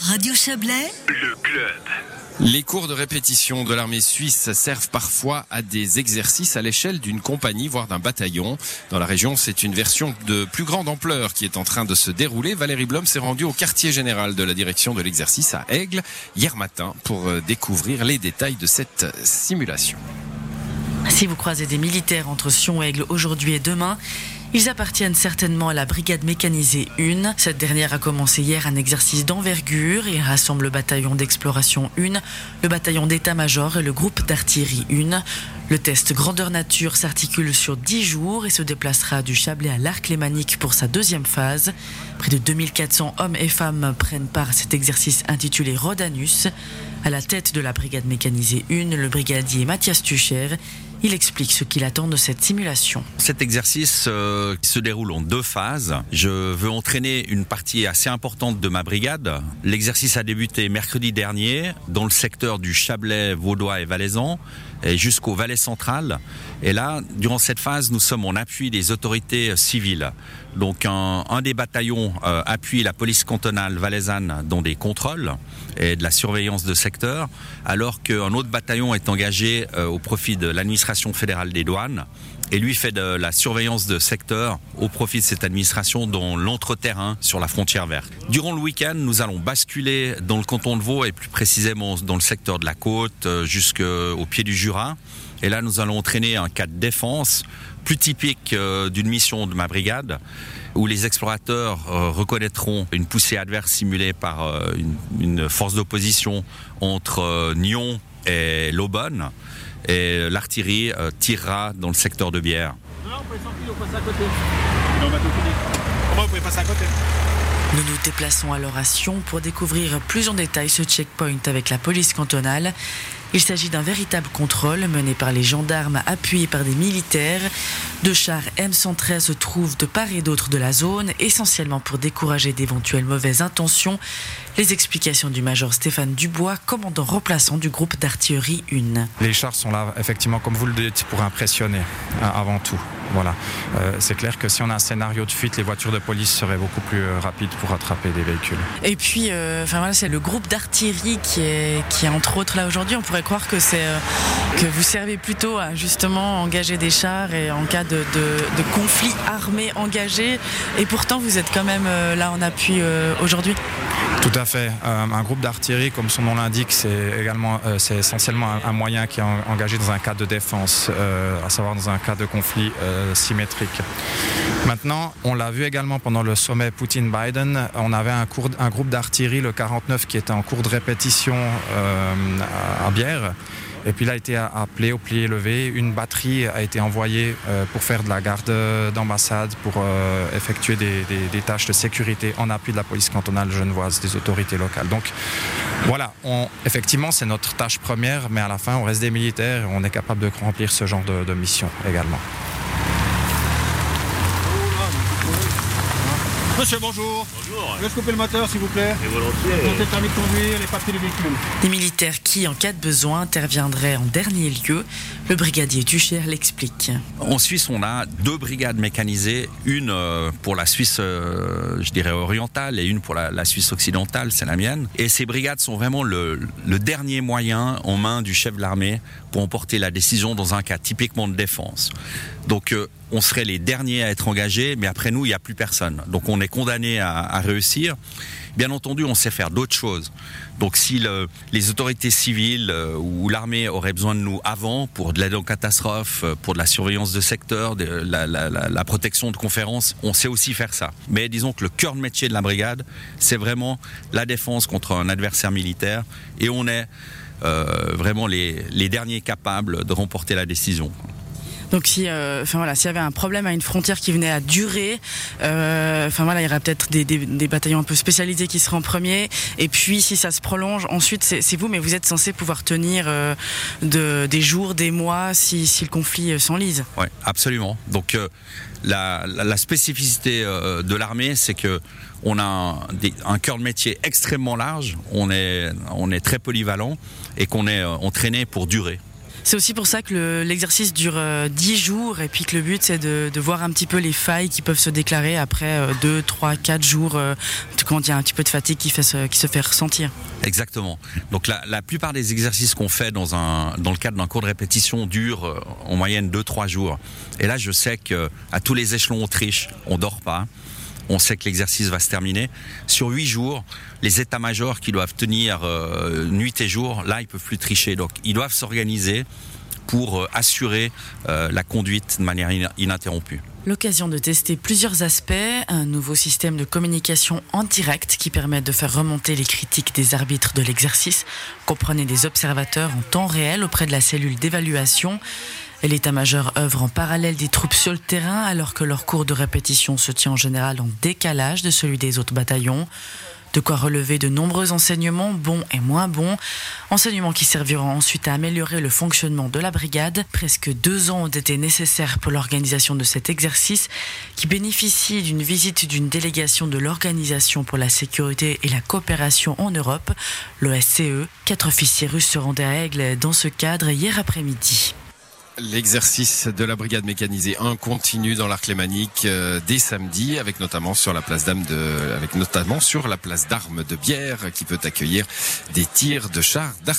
Radio Chablais, le club. Les cours de répétition de l'armée suisse servent parfois à des exercices à l'échelle d'une compagnie, voire d'un bataillon. Dans la région, c'est une version de plus grande ampleur qui est en train de se dérouler. Valérie Blom s'est rendue au quartier général de la direction de l'exercice à Aigle hier matin pour euh, découvrir les détails de cette simulation. Si vous croisez des militaires entre Sion-Aigle aujourd'hui et demain, ils appartiennent certainement à la brigade mécanisée 1. Cette dernière a commencé hier un exercice d'envergure et rassemble le bataillon d'exploration 1, le bataillon d'état-major et le groupe d'artillerie 1. Le test grandeur nature s'articule sur 10 jours et se déplacera du Chablais à l'Arc lémanique pour sa deuxième phase. Près de 2400 hommes et femmes prennent part à cet exercice intitulé Rodanus. À la tête de la brigade mécanisée 1, le brigadier Mathias Tucher il explique ce qu'il attend de cette simulation. Cet exercice euh, se déroule en deux phases. Je veux entraîner une partie assez importante de ma brigade. L'exercice a débuté mercredi dernier dans le secteur du Chablais, Vaudois et Valaisan jusqu'au Valais central. Et là, durant cette phase, nous sommes en appui des autorités civiles. Donc un, des bataillons euh, appuie la police cantonale valaisanne dans des contrôles et de la surveillance de secteur, alors qu'un autre bataillon est engagé euh, au profit de l'administration fédérale des douanes et lui fait de la surveillance de secteur au profit de cette administration dans l'entreterrain sur la frontière verte. Durant le week-end, nous allons basculer dans le canton de Vaud et plus précisément dans le secteur de la côte euh, jusqu'au pied du Jura. Et là, nous allons entraîner un cas de défense plus typique euh, d'une mission de ma brigade où les explorateurs euh, reconnaîtront une poussée adverse simulée par une, force d'opposition entre Nyon et l'Aubonne et l'artillerie euh, tirera dans le secteur de Bière. Nous nous déplaçons à l'oration pour découvrir plus en détail ce checkpoint avec la police cantonale. Il s'agit d'un véritable contrôle mené par les gendarmes appuyés par des militaires. Deux chars M113 se trouvent de part et d'autre de la zone, essentiellement pour décourager d'éventuelles mauvaises intentions. Les explications du major Stéphane Dubois, commandant remplaçant du groupe d'artillerie 1. Les chars sont là, effectivement, comme vous le dites, pour impressionner hein, avant tout. Voilà. Euh, c'est clair que si on a un scénario de fuite, les voitures de police seraient beaucoup plus euh, rapides pour attraper des véhicules. Et puis, euh, voilà, c'est le groupe d'artillerie qui est, qui est entre autres là aujourd'hui. On pourrait croire que c'est que vous servez plutôt à justement engager des chars et en cas de, de, conflit armé engagé. Et pourtant, vous êtes quand même là en appui aujourd'hui. Tout à fait. Euh, un groupe d'artillerie, comme son nom l'indique, c'est également, euh, c'est essentiellement un, moyen qui est engagé dans un cas de défense, euh, à savoir dans un cas de conflit symétrique. Maintenant, on l'a vu également pendant le sommet Poutine-Biden, on avait un, un groupe d'artillerie, le 49, qui était en cours de répétition à Bière et puis là, a été appelé au plié levé. Une batterie a été envoyée euh, pour faire de la garde d'ambassade, pour euh, effectuer des, tâches de sécurité en appui de la police cantonale genevoise, des autorités locales. Donc voilà, effectivement, c'est notre tâche première, mais à la fin, on reste des militaires et on est capable de remplir ce genre de mission également. Monsieur, bonjour. Bonjour. Je vais couper le moteur, s'il vous plaît. Et volontiers. le permis de conduire, les papiers du véhicule. Les militaires qui, en cas de besoin, interviendraient en dernier lieu. Le brigadier Tucher l'explique. En Suisse, on a deux brigades mécanisées, une euh, pour la Suisse, euh, je dirais, orientale et une pour la, Suisse occidentale, c'est la mienne. Et ces brigades sont vraiment le, le dernier moyen en main du chef de l'armée pour emporter la décision dans un cas typiquement de défense. Donc euh, on serait les derniers à être engagés, mais après nous, il n'y a plus personne. Donc on est condamné à, réussir. Bien entendu, on sait faire d'autres choses. Donc si les autorités civiles euh, ou l'armée auraient besoin de nous avant pour de l'aide en catastrophe, euh, pour de la surveillance de secteur, de la, protection de conférences, on sait aussi faire ça. Mais disons que le cœur de métier de la brigade, c'est vraiment la défense contre un adversaire militaire et on est euh, vraiment les derniers capables de remporter la décision. Donc si, euh, enfin voilà, s'il y avait un problème à une frontière qui venait à durer, euh, enfin voilà, il y aurait peut-être des, bataillons un peu spécialisés qui seraient en premier. Et puis si ça se prolonge, ensuite c'est vous, mais vous êtes censé pouvoir tenir euh, de, des jours, des mois, si, le conflit s'enlise. Oui, absolument. Donc la, la, spécificité de l'armée, c'est que on a un, un, cœur de métier extrêmement large, on est, on est très polyvalent et qu'on est entraîné pour durer. C'est aussi pour ça que l'exercice dure 10 jours et puis que le but c'est de, voir un petit peu les failles qui peuvent se déclarer après 2, 3, 4 jours quand il y a un petit peu de fatigue qui, se, fait ressentir. Exactement. Donc la, plupart des exercices qu'on fait dans, le cadre d'un cours de répétition durent en moyenne 2-3 jours. Et là je sais que à tous les échelons Autriche, on dort pas on sait que l'exercice va se terminer. Sur huit jours, les états-majors qui doivent tenir euh, nuit et jour, là, ils peuvent plus tricher. Donc, ils doivent s'organiser pour euh, assurer euh, la conduite de manière ininterrompue. L'occasion de tester plusieurs aspects, un nouveau système de communication en direct qui permet de faire remonter les critiques des arbitres de l'exercice, comprenez des observateurs en temps réel auprès de la cellule d'évaluation, L'état-major œuvre en parallèle des troupes sur le terrain alors que leur cours de répétition se tient en général en décalage de celui des autres bataillons. De quoi relever de nombreux enseignements, bons et moins bons. Enseignements qui serviront ensuite à améliorer le fonctionnement de la brigade. Presque deux ans ont été nécessaires pour l'organisation de cet exercice qui bénéficie d'une visite d'une délégation de l'Organisation pour la sécurité et la coopération en Europe, l'OSCE. Quatre officiers russes se rendaient à Aigle dans ce cadre hier après-midi. L'exercice de la brigade mécanisée 1 continue dans l'arc lémanique euh, dès samedi, avec notamment sur la place avec notamment sur la place d'armes de Bière, qui peut accueillir des tirs de chars d'artillerie.